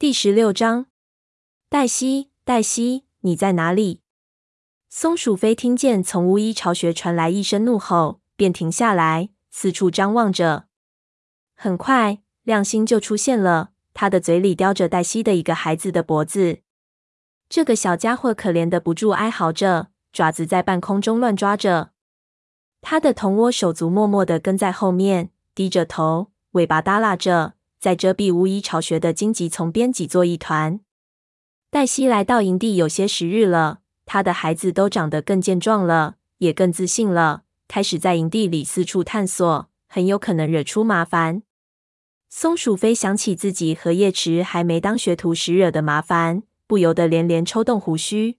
第十六章，黛西，黛西，你在哪里？松鼠飞听见从巫医巢穴传来一声怒吼，便停下来，四处张望着。很快，亮星就出现了，他的嘴里叼着黛西的一个孩子的脖子。这个小家伙可怜的不住哀嚎着，爪子在半空中乱抓着。他的同窝手足默默的跟在后面，低着头，尾巴耷拉着，在遮蔽巫医巢穴的荆棘丛边挤作一团。黛西来到营地有些时日了，她的孩子都长得更健壮了，也更自信了，开始在营地里四处探索，很有可能惹出麻烦。松鼠飞想起自己和叶池还没当学徒时惹的麻烦。不由得连连抽动胡须。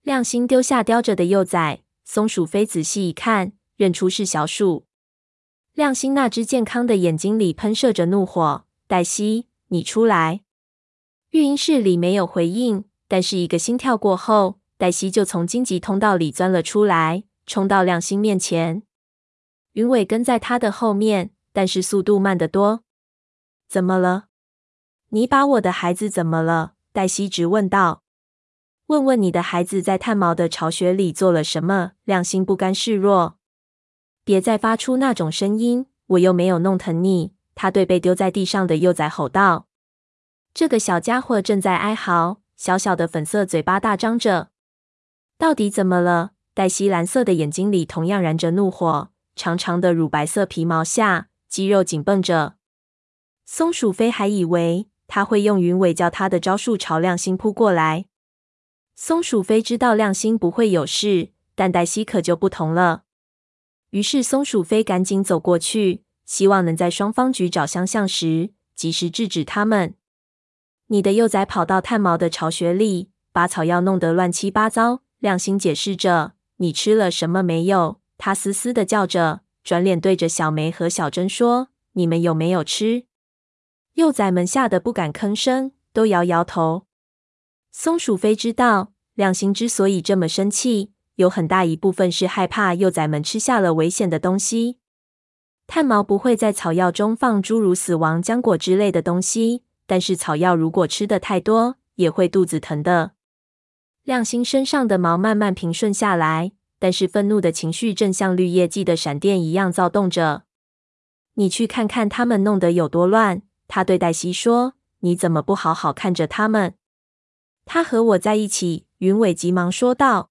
亮星丢下叼着的幼崽，松鼠飞仔细一看，认出是小鼠。亮星那只健康的眼睛里喷射着怒火：“黛西，你出来！”育婴室里没有回应，但是一个心跳过后，黛西就从荆棘通道里钻了出来，冲到亮星面前。云尾跟在他的后面，但是速度慢得多。“怎么了？你把我的孩子怎么了？”黛西直问道：“问问你的孩子在炭毛的巢穴里做了什么？”亮星不甘示弱：“别再发出那种声音，我又没有弄疼你。”他对被丢在地上的幼崽吼道：“这个小家伙正在哀嚎，小小的粉色嘴巴大张着。到底怎么了？”黛西蓝色的眼睛里同样燃着怒火，长长的乳白色皮毛下，肌肉紧绷着。松鼠飞还以为。他会用云尾叫他的招数朝亮星扑过来。松鼠飞知道亮星不会有事，但黛西可就不同了。于是松鼠飞赶紧走过去，希望能在双方举爪相向时及时制止他们。你的幼崽跑到炭毛的巢穴里，把草药弄得乱七八糟。亮星解释着：“你吃了什么没有？”他嘶嘶的叫着，转脸对着小梅和小珍说：“你们有没有吃？”幼崽们吓得不敢吭声，都摇摇头。松鼠飞知道，亮星之所以这么生气，有很大一部分是害怕幼崽们吃下了危险的东西。炭毛不会在草药中放诸如死亡浆果之类的东西，但是草药如果吃得太多，也会肚子疼的。亮星身上的毛慢慢平顺下来，但是愤怒的情绪正像绿叶季的闪电一样躁动着。你去看看他们弄得有多乱。他对黛西说：“你怎么不好好看着他们？”他和我在一起，云尾急忙说道：“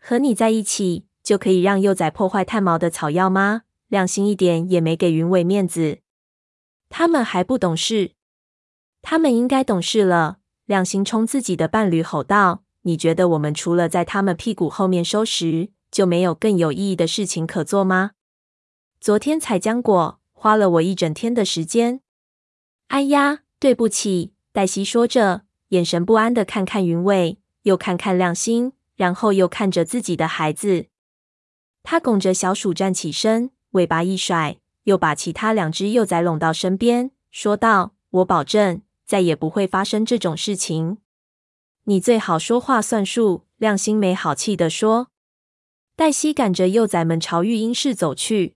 和你在一起就可以让幼崽破坏炭毛的草药吗？”亮星一点也没给云尾面子。他们还不懂事，他们应该懂事了。亮星冲自己的伴侣吼道：“你觉得我们除了在他们屁股后面收拾，就没有更有意义的事情可做吗？昨天采浆果花了我一整天的时间。”哎呀，对不起，黛西说着，眼神不安的看看云尾，又看看亮星，然后又看着自己的孩子。他拱着小鼠站起身，尾巴一甩，又把其他两只幼崽拢到身边，说道：“我保证，再也不会发生这种事情。你最好说话算数。”亮星没好气地说。黛西赶着幼崽们朝育婴室走去。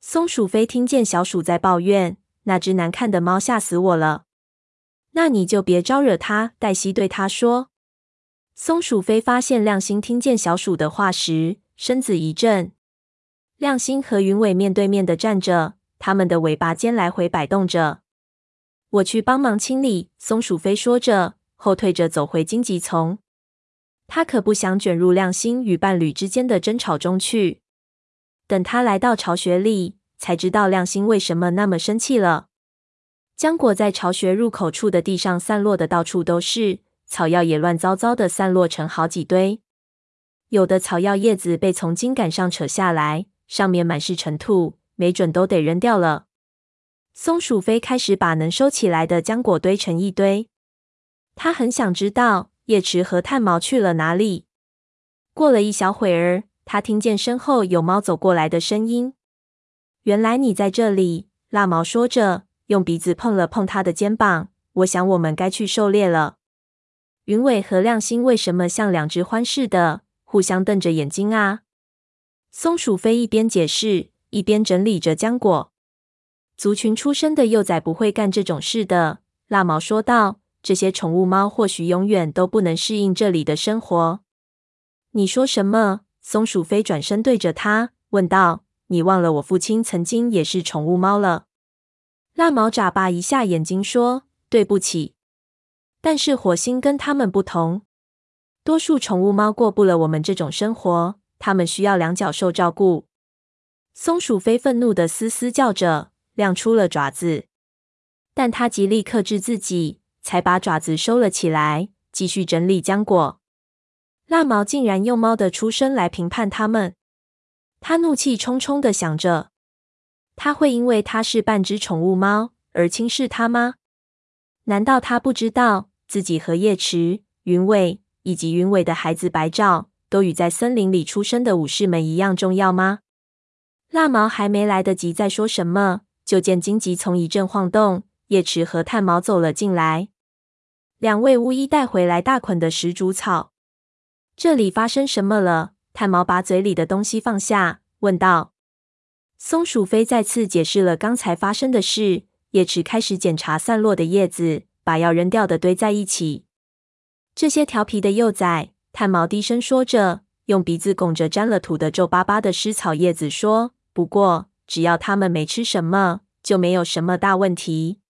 松鼠飞听见小鼠在抱怨。那只难看的猫吓死我了！那你就别招惹它。黛西对他说。松鼠飞发现亮星听见小鼠的话时，身子一震。亮星和云尾面对面的站着，他们的尾巴尖来回摆动着。我去帮忙清理。松鼠飞说着，后退着走回荆棘丛。他可不想卷入亮星与伴侣之间的争吵中去。等他来到巢穴里。才知道亮星为什么那么生气了。浆果在巢穴入口处的地上散落的到处都是，草药也乱糟糟的散落成好几堆。有的草药叶子被从茎杆上扯下来，上面满是尘土，没准都得扔掉了。松鼠飞开始把能收起来的浆果堆成一堆。他很想知道叶池和炭毛去了哪里。过了一小会儿，他听见身后有猫走过来的声音。原来你在这里，蜡毛说着，用鼻子碰了碰他的肩膀。我想我们该去狩猎了。云尾和亮星为什么像两只獾似的，互相瞪着眼睛啊？松鼠飞一边解释，一边整理着浆果。族群出身的幼崽不会干这种事的。蜡毛说道。这些宠物猫或许永远都不能适应这里的生活。你说什么？松鼠飞转身对着他问道：“你忘了我父亲曾经也是宠物猫了？”蜡毛眨巴一下眼睛说：“对不起，但是火星跟他们不同。多数宠物猫过不了我们这种生活，它们需要两脚兽照顾。”松鼠飞愤怒的嘶嘶叫着，亮出了爪子，但它极力克制自己。才把爪子收了起来，继续整理浆果。蜡毛竟然用猫的出身来评判他们，他怒气冲冲的想着：他会因为他是半只宠物猫而轻视他吗？难道他不知道自己和叶池、云尾以及云尾的孩子白照都与在森林里出生的武士们一样重要吗？蜡毛还没来得及再说什么，就见荆棘丛一阵晃动，叶池和炭毛走了进来。两位巫医带回来大捆的石竹草。这里发生什么了？炭毛把嘴里的东西放下，问道。松鼠飞再次解释了刚才发生的事。叶池开始检查散落的叶子，把要扔掉的堆在一起。这些调皮的幼崽，炭毛低声说着，用鼻子拱着沾了土的皱巴巴的湿草叶子说：“不过，只要它们没吃什么，就没有什么大问题。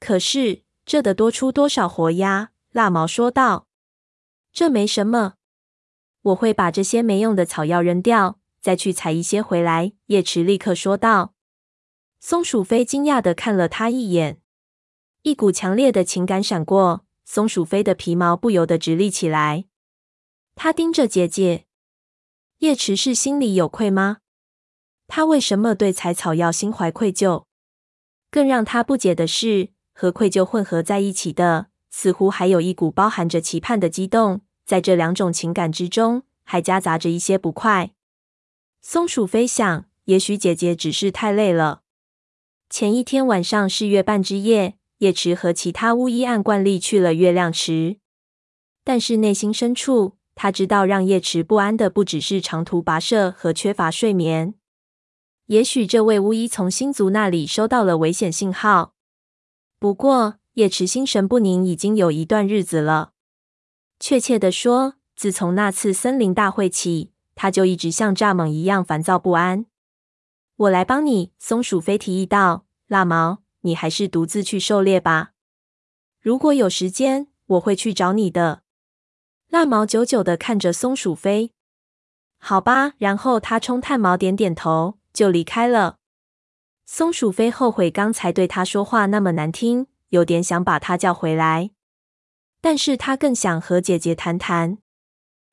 可是……”这得多出多少活呀？蜡毛说道。这没什么，我会把这些没用的草药扔掉，再去采一些回来。叶池立刻说道。松鼠飞惊讶的看了他一眼，一股强烈的情感闪过，松鼠飞的皮毛不由得直立起来。他盯着姐姐，叶池是心里有愧吗？他为什么对采草药心怀愧疚？更让他不解的是。和愧疚混合在一起的，似乎还有一股包含着期盼的激动。在这两种情感之中，还夹杂着一些不快。松鼠飞想，也许姐姐只是太累了。前一天晚上是月半之夜，叶池和其他巫医按惯例去了月亮池。但是内心深处，他知道让叶池不安的不只是长途跋涉和缺乏睡眠。也许这位巫医从星族那里收到了危险信号。不过，叶池心神不宁已经有一段日子了。确切的说，自从那次森林大会起，他就一直像蚱蜢一样烦躁不安。我来帮你，松鼠飞提议道。蜡毛，你还是独自去狩猎吧。如果有时间，我会去找你的。蜡毛久久地看着松鼠飞。好吧，然后他冲炭毛点点头，就离开了。松鼠飞后悔刚才对他说话那么难听，有点想把他叫回来，但是他更想和姐姐谈谈。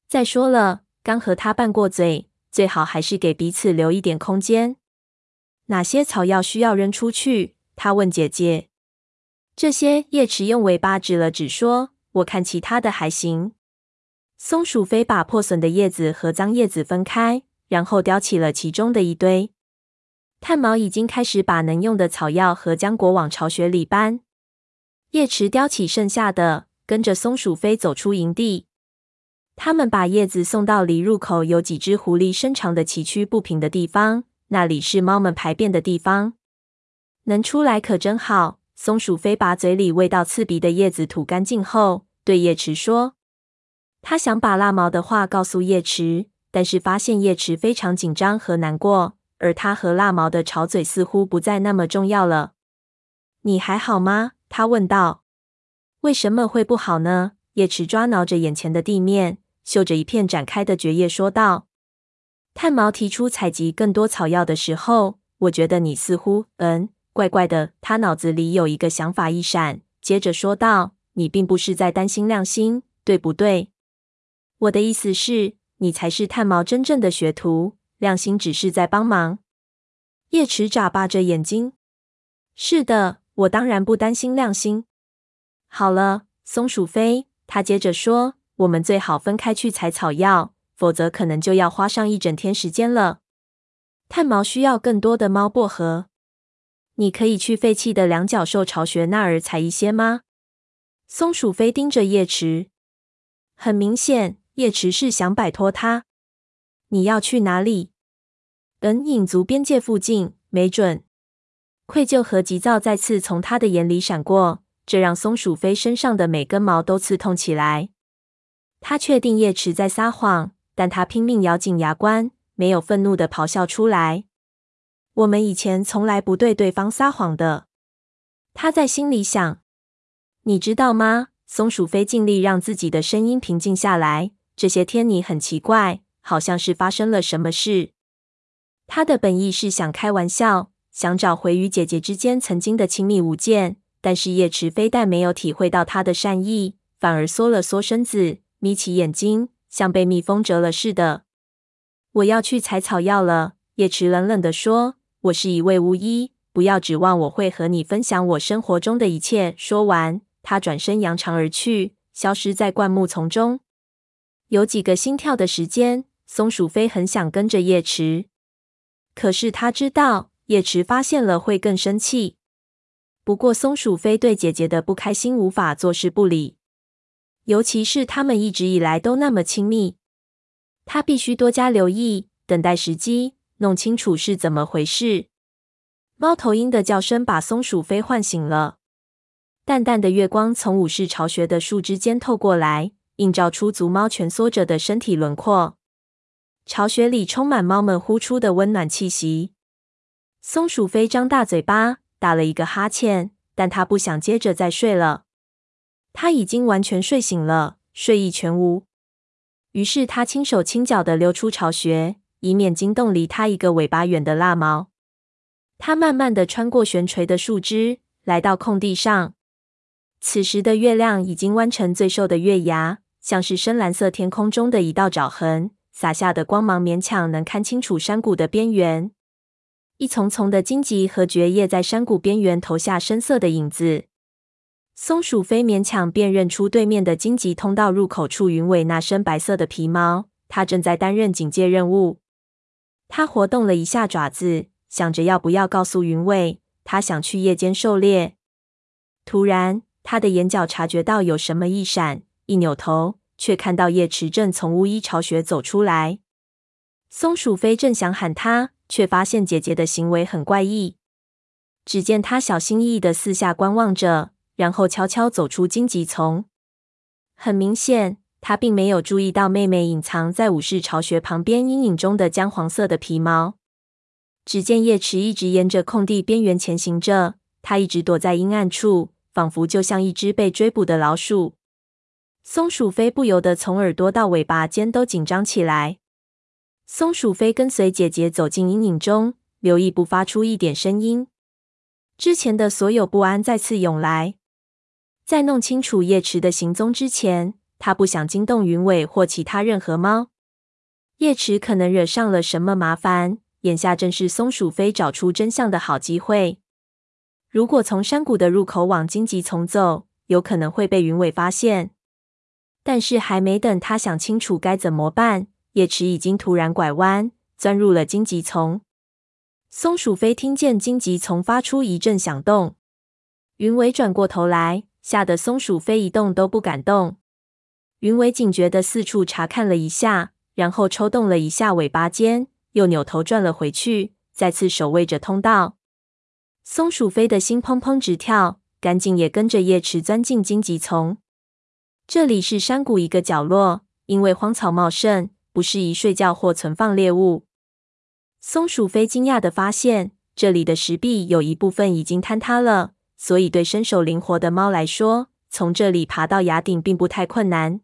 再说了，刚和他拌过嘴，最好还是给彼此留一点空间。哪些草药需要扔出去？他问姐姐。这些，叶池用尾巴指了指，说：“我看其他的还行。”松鼠飞把破损的叶子和脏叶子分开，然后叼起了其中的一堆。炭毛已经开始把能用的草药和浆果往巢穴里搬。叶池叼起剩下的，跟着松鼠飞走出营地。他们把叶子送到离入口有几只狐狸身长的崎岖不平的地方，那里是猫们排便的地方。能出来可真好。松鼠飞把嘴里味道刺鼻的叶子吐干净后，对叶池说：“他想把蜡毛的话告诉叶池，但是发现叶池非常紧张和难过。”而他和蜡毛的吵嘴似乎不再那么重要了。你还好吗？他问道。为什么会不好呢？叶池抓挠着眼前的地面，嗅着一片展开的蕨叶，说道。炭毛提出采集更多草药的时候，我觉得你似乎……嗯，怪怪的。他脑子里有一个想法一闪，接着说道：“你并不是在担心亮星，对不对？我的意思是，你才是炭毛真正的学徒。”亮星只是在帮忙。叶池眨巴着眼睛。是的，我当然不担心亮星。好了，松鼠飞，他接着说，我们最好分开去采草药，否则可能就要花上一整天时间了。炭毛需要更多的猫薄荷。你可以去废弃的两脚兽巢穴那儿采一些吗？松鼠飞盯着叶池，很明显，叶池是想摆脱他。你要去哪里？本，影族边界附近，没准。愧疚和急躁再次从他的眼里闪过，这让松鼠飞身上的每根毛都刺痛起来。他确定叶池在撒谎，但他拼命咬紧牙关，没有愤怒的咆哮出来。我们以前从来不对对方撒谎的，他在心里想。你知道吗？松鼠飞尽力让自己的声音平静下来。这些天你很奇怪，好像是发生了什么事。他的本意是想开玩笑，想找回与姐姐之间曾经的亲密无间。但是叶池非但没有体会到他的善意，反而缩了缩身子，眯起眼睛，像被蜜蜂蛰了似的。我要去采草药了，叶池冷冷地说：“我是一位巫医，不要指望我会和你分享我生活中的一切。”说完，他转身扬长而去，消失在灌木丛中。有几个心跳的时间，松鼠飞很想跟着叶池，可是他知道叶池发现了会更生气。不过，松鼠飞对姐姐的不开心无法坐视不理，尤其是他们一直以来都那么亲密。他必须多加留意，等待时机，弄清楚是怎么回事。猫头鹰的叫声把松鼠飞唤醒了。淡淡的月光从武士巢穴的树枝间透过来，映照出足猫蜷缩着的身体轮廓。巢穴里充满猫们呼出的温暖气息。松鼠飞张大嘴巴。打了一个哈欠，但他不想接着再睡了。他已经完全睡醒了，睡意全无。于是他轻手轻脚地溜出巢穴，以免惊动离他一个尾巴远的蜡毛。他慢慢地穿过悬垂的树枝，来到空地上。此时的月亮已经弯成最瘦的月牙，像是深蓝色天空中的一道爪痕，洒下的光芒勉强能看清楚山谷的边缘。一丛丛的荆棘和蕨叶在山谷边缘投下深色的影子。松鼠飞勉强辨认出对面的荆棘通道入口处云尾那身白色的皮毛，它正在担任警戒任务。它活动了一下爪子，想着要不要告诉云尾，它想去夜间狩猎。突然，它的眼角察觉到有什么一闪，一扭头，却看到叶池正从巫医巢穴走出来。松鼠飞正想喊他。却发现姐姐的行为很怪异。只见他小心翼翼的四下观望着，然后悄悄走出荆棘丛。很明显，他并没有注意到妹妹隐藏在武士巢穴旁边阴影中的姜黄色的皮毛。只见叶池一直沿着空地边缘前行着，他一直躲在阴暗处，仿佛就像一只被追捕的老鼠。松鼠飞不由得从耳朵到尾巴尖都紧张起来。松鼠飞跟随姐姐走进阴影中，留意不发出一点声音。之前的所有不安再次涌来。在弄清楚叶池的行踪之前，他不想惊动云尾或其他任何猫。叶池可能惹上了什么麻烦，眼下正是松鼠飞找出真相的好机会。如果从山谷的入口往荆棘丛走，有可能会被云尾发现。但是还没等他想清楚该怎么办。叶池已经突然拐弯，钻入了荆棘丛。松鼠飞听见荆棘丛发出一阵响动，云尾转过头来，吓得松鼠飞一动都不敢动。云尾警觉地四处查看了一下，然后抽动了一下尾巴尖，又扭头转了回去，再次守卫着通道。松鼠飞的心砰砰直跳，赶紧也跟着叶池钻进荆棘丛。这里是山谷一个角落，因为荒草茂盛。不适宜睡觉或存放猎物。松鼠飞惊讶地发现，这里的石壁有一部分已经坍塌了，所以对身手灵活的猫来说，从这里爬到崖顶并不太困难。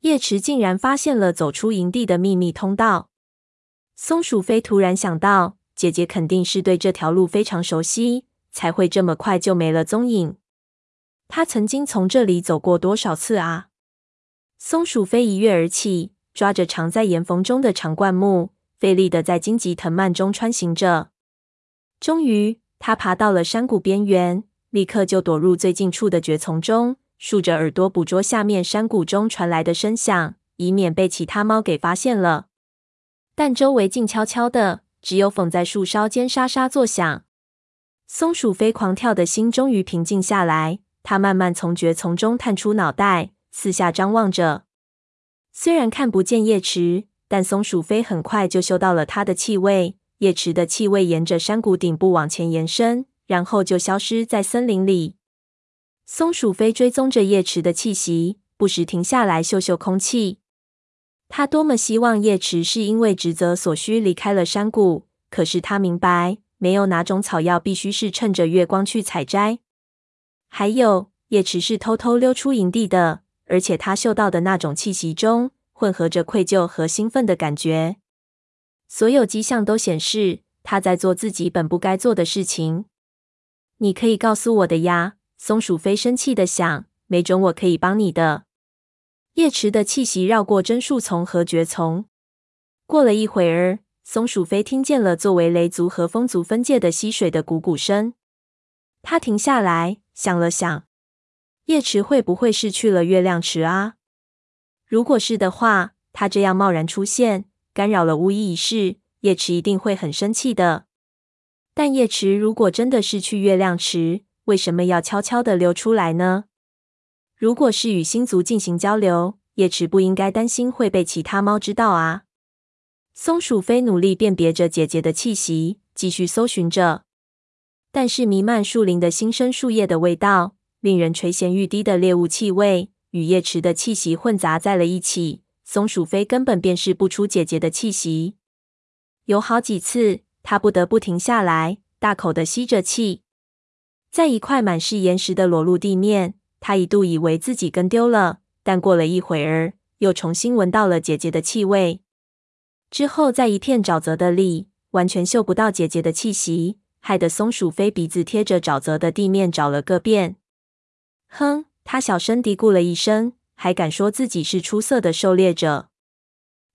叶池竟然发现了走出营地的秘密通道。松鼠飞突然想到，姐姐肯定是对这条路非常熟悉，才会这么快就没了踪影。她曾经从这里走过多少次啊？松鼠飞一跃而起。抓着藏在岩缝中的长灌木，费力的在荆棘藤蔓中穿行着。终于，他爬到了山谷边缘，立刻就躲入最近处的蕨丛中，竖着耳朵捕捉下面山谷中传来的声响，以免被其他猫给发现了。但周围静悄悄的，只有缝在树梢间沙沙作响。松鼠飞狂跳的心终于平静下来，它慢慢从蕨丛中探出脑袋，四下张望着。虽然看不见叶池，但松鼠飞很快就嗅到了它的气味。叶池的气味沿着山谷顶部往前延伸，然后就消失在森林里。松鼠飞追踪着叶池的气息，不时停下来嗅嗅空气。他多么希望叶池是因为职责所需离开了山谷，可是他明白，没有哪种草药必须是趁着月光去采摘。还有，叶池是偷偷溜出营地的，而且他嗅到的那种气息中混合着愧疚和兴奋的感觉。所有迹象都显示他在做自己本不该做的事情。你可以告诉我的呀，松鼠飞生气的想，没准我可以帮你的。叶池的气息绕过针树丛和蕨丛。过了一会儿，松鼠飞听见了作为雷族和风族分界的溪水的汩汩声。他停下来想了想，叶池会不会是去了月亮池啊？如果是的话，他这样贸然出现。干扰了巫医仪式，叶池一定会很生气的。但叶池如果真的是去月亮池，为什么要悄悄的溜出来呢？如果是与星族进行交流，叶池不应该担心会被其他猫知道啊。松鼠飞努力辨别着姐姐的气息，继续搜寻着。但是弥漫树林的新生树叶的味道，令人垂涎欲滴的猎物气味，与叶池的气息混杂在了一起。松鼠飞根本辨识不出姐姐的气息，有好几次，它不得不停下来，大口的吸着气。在一块满是岩石的裸露地面，它一度以为自己跟丢了，但过了一会儿，又重新闻到了姐姐的气味。之后，在一片沼泽的里，完全嗅不到姐姐的气息，害得松鼠飞鼻子贴着沼泽的地面找了个遍。哼，它小声嘀咕了一声。还敢说自己是出色的狩猎者？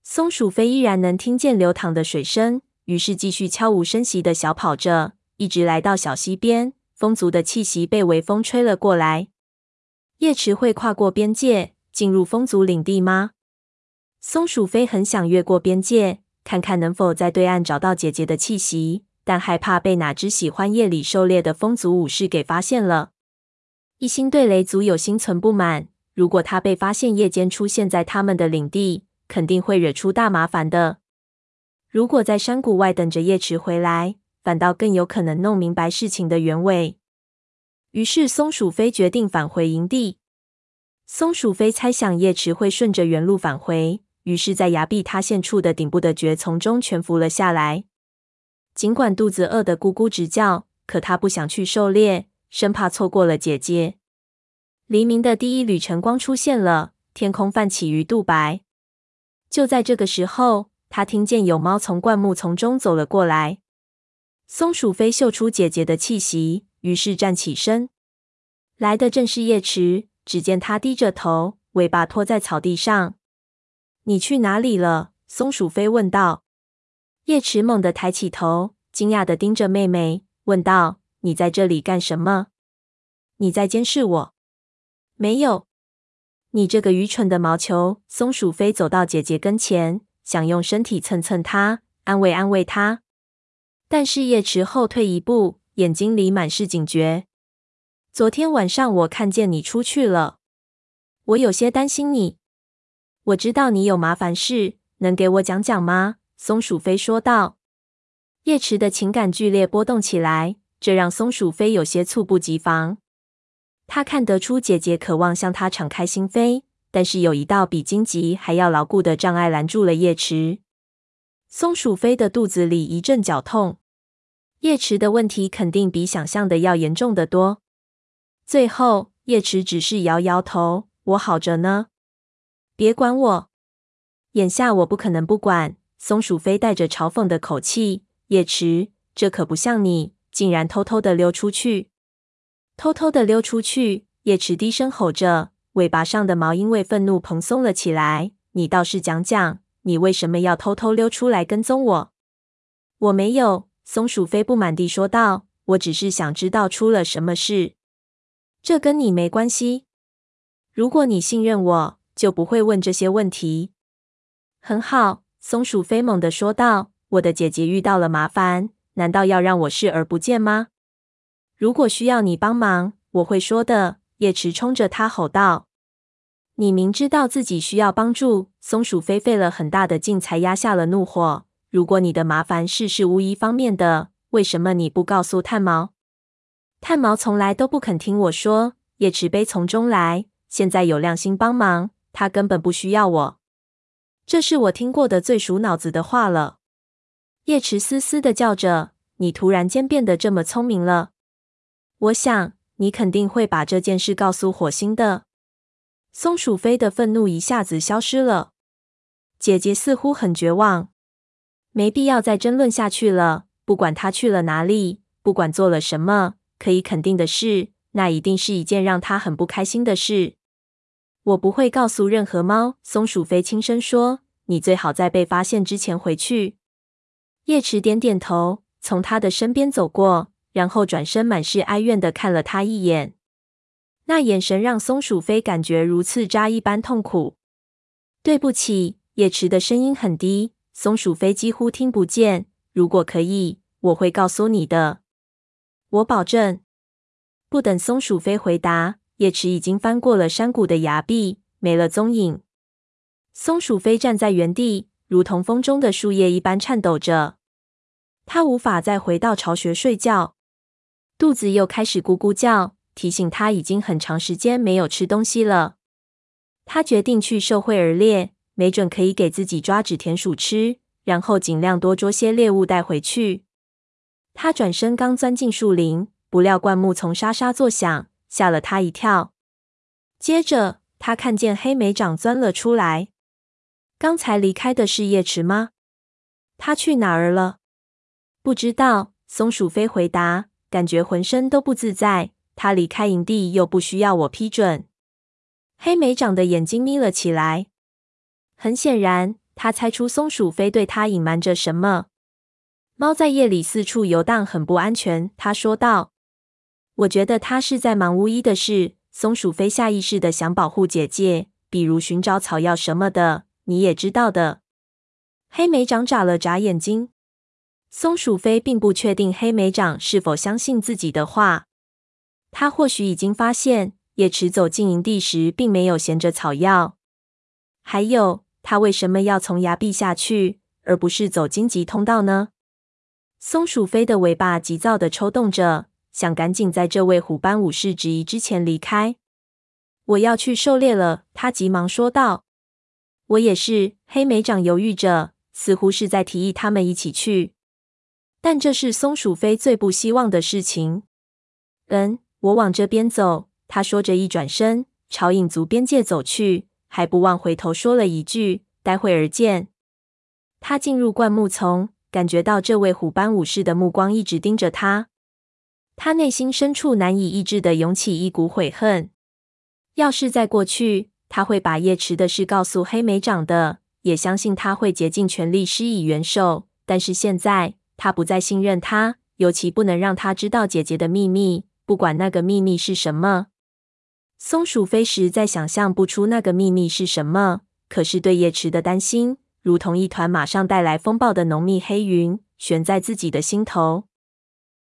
松鼠飞依然能听见流淌的水声，于是继续悄无声息的小跑着，一直来到小溪边。风族的气息被微风吹了过来。叶池会跨过边界进入风族领地吗？松鼠飞很想越过边界，看看能否在对岸找到姐姐的气息，但害怕被哪只喜欢夜里狩猎的风族武士给发现了。一心对雷族有心存不满。如果他被发现夜间出现在他们的领地，肯定会惹出大麻烦的。如果在山谷外等着叶池回来，反倒更有可能弄明白事情的原委。于是，松鼠飞决定返回营地。松鼠飞猜想叶池会顺着原路返回，于是，在崖壁塌陷处的顶部的蕨丛中蜷伏了下来。尽管肚子饿得咕咕直叫，可他不想去狩猎，生怕错过了姐姐。黎明的第一缕晨光出现了，天空泛起鱼肚白。就在这个时候，他听见有猫从灌木丛中走了过来。松鼠飞嗅出姐姐的气息，于是站起身。来的正是叶池，只见他低着头，尾巴拖在草地上。“你去哪里了？”松鼠飞问道。叶池猛地抬起头，惊讶地盯着妹妹，问道：“你在这里干什么？你在监视我？”没有，你这个愚蠢的毛球！松鼠飞走到姐姐跟前，想用身体蹭蹭她，安慰安慰她。但是叶池后退一步，眼睛里满是警觉。昨天晚上我看见你出去了，我有些担心你。我知道你有麻烦事，能给我讲讲吗？松鼠飞说道。叶池的情感剧烈波动起来，这让松鼠飞有些猝不及防。他看得出姐姐渴望向他敞开心扉，但是有一道比荆棘还要牢固的障碍拦住了叶池。松鼠飞的肚子里一阵绞痛，叶池的问题肯定比想象的要严重得多。最后，叶池只是摇摇头：“我好着呢，别管我。眼下我不可能不管。”松鼠飞带着嘲讽的口气：“叶池，这可不像你，竟然偷偷的溜出去。”偷偷的溜出去，叶池低声吼着，尾巴上的毛因为愤怒蓬松了起来。你倒是讲讲，你为什么要偷偷溜出来跟踪我？我没有。松鼠飞不满地说道，我只是想知道出了什么事。这跟你没关系。如果你信任我，就不会问这些问题。很好，松鼠飞猛地说道，我的姐姐遇到了麻烦，难道要让我视而不见吗？如果需要你帮忙，我会说的。叶池冲着他吼道：“你明知道自己需要帮助。”松鼠飞费了很大的劲才压下了怒火。如果你的麻烦事是巫医方面的，为什么你不告诉炭毛？炭毛从来都不肯听我说。叶池悲从中来。现在有亮星帮忙，他根本不需要我。这是我听过的最数脑子的话了。叶池嘶嘶的叫着：“你突然间变得这么聪明了。我想你肯定会把这件事告诉火星的。”松鼠飞的愤怒一下子消失了。姐姐似乎很绝望，没必要再争论下去了。不管他去了哪里，不管做了什么，可以肯定的是，那一定是一件让他很不开心的事。我不会告诉任何猫。松鼠飞轻声说：“你最好在被发现之前回去。”叶池点点头，从他的身边走过，然后转身满是哀怨的看了他一眼。那眼神让松鼠飞感觉如刺扎一般痛苦。对不起，叶池的声音很低，松鼠飞几乎听不见。如果可以，我会告诉你的，我保证。不等松鼠飞回答。叶池已经翻过了山谷的崖壁，没了踪影。松鼠飞站在原地，如同风中的树叶一般颤抖着。他无法再回到巢穴睡觉，肚子又开始咕咕叫，提醒他已经很长时间没有吃东西了。他决定去受惠而猎，没准可以给自己抓纸田鼠吃，然后尽量多捉些猎物带回去。他转身刚钻进树林，不料灌木丛沙沙作响。吓了他一跳，接着他看见黑莓长钻了出来。刚才离开的是叶池吗？他去哪儿了？不知道。松鼠飞回答，感觉浑身都不自在。他离开营地又不需要我批准。黑莓长的眼睛眯了起来，很显然，他猜出松鼠飞对他隐瞒着什么。猫在夜里四处游荡很不安全，他说道。我觉得他是在忙巫医的事。松鼠飞下意识的想保护姐姐，比如寻找草药什么的，你也知道的。黑莓长眨了眨眼睛。松鼠飞并不确定黑莓长是否相信自己的话。他或许已经发现，叶池走进营地时并没有衔着草药。还有，他为什么要从崖壁下去，而不是走荆棘通道呢？松鼠飞的尾巴急躁的抽动着。想赶紧在这位虎斑武士质疑之前离开。我要去狩猎了，他急忙说道。我也是。黑莓长犹豫着，似乎是在提议他们一起去。但这是松鼠飞最不希望的事情。嗯，我往这边走。他说着，一转身朝影族边界走去，还不忘回头说了一句：“待会儿见。”他进入灌木丛，感觉到这位虎斑武士的目光一直盯着他。他内心深处难以抑制的涌起一股悔恨。要是在过去，他会把叶池的事告诉黑莓长的，也相信他会竭尽全力施以援手。但是现在，他不再信任他，尤其不能让他知道姐姐的秘密，不管那个秘密是什么。松鼠飞时再想象不出那个秘密是什么，可是对叶池的担心，如同一团马上带来风暴的浓密黑云，悬在自己的心头。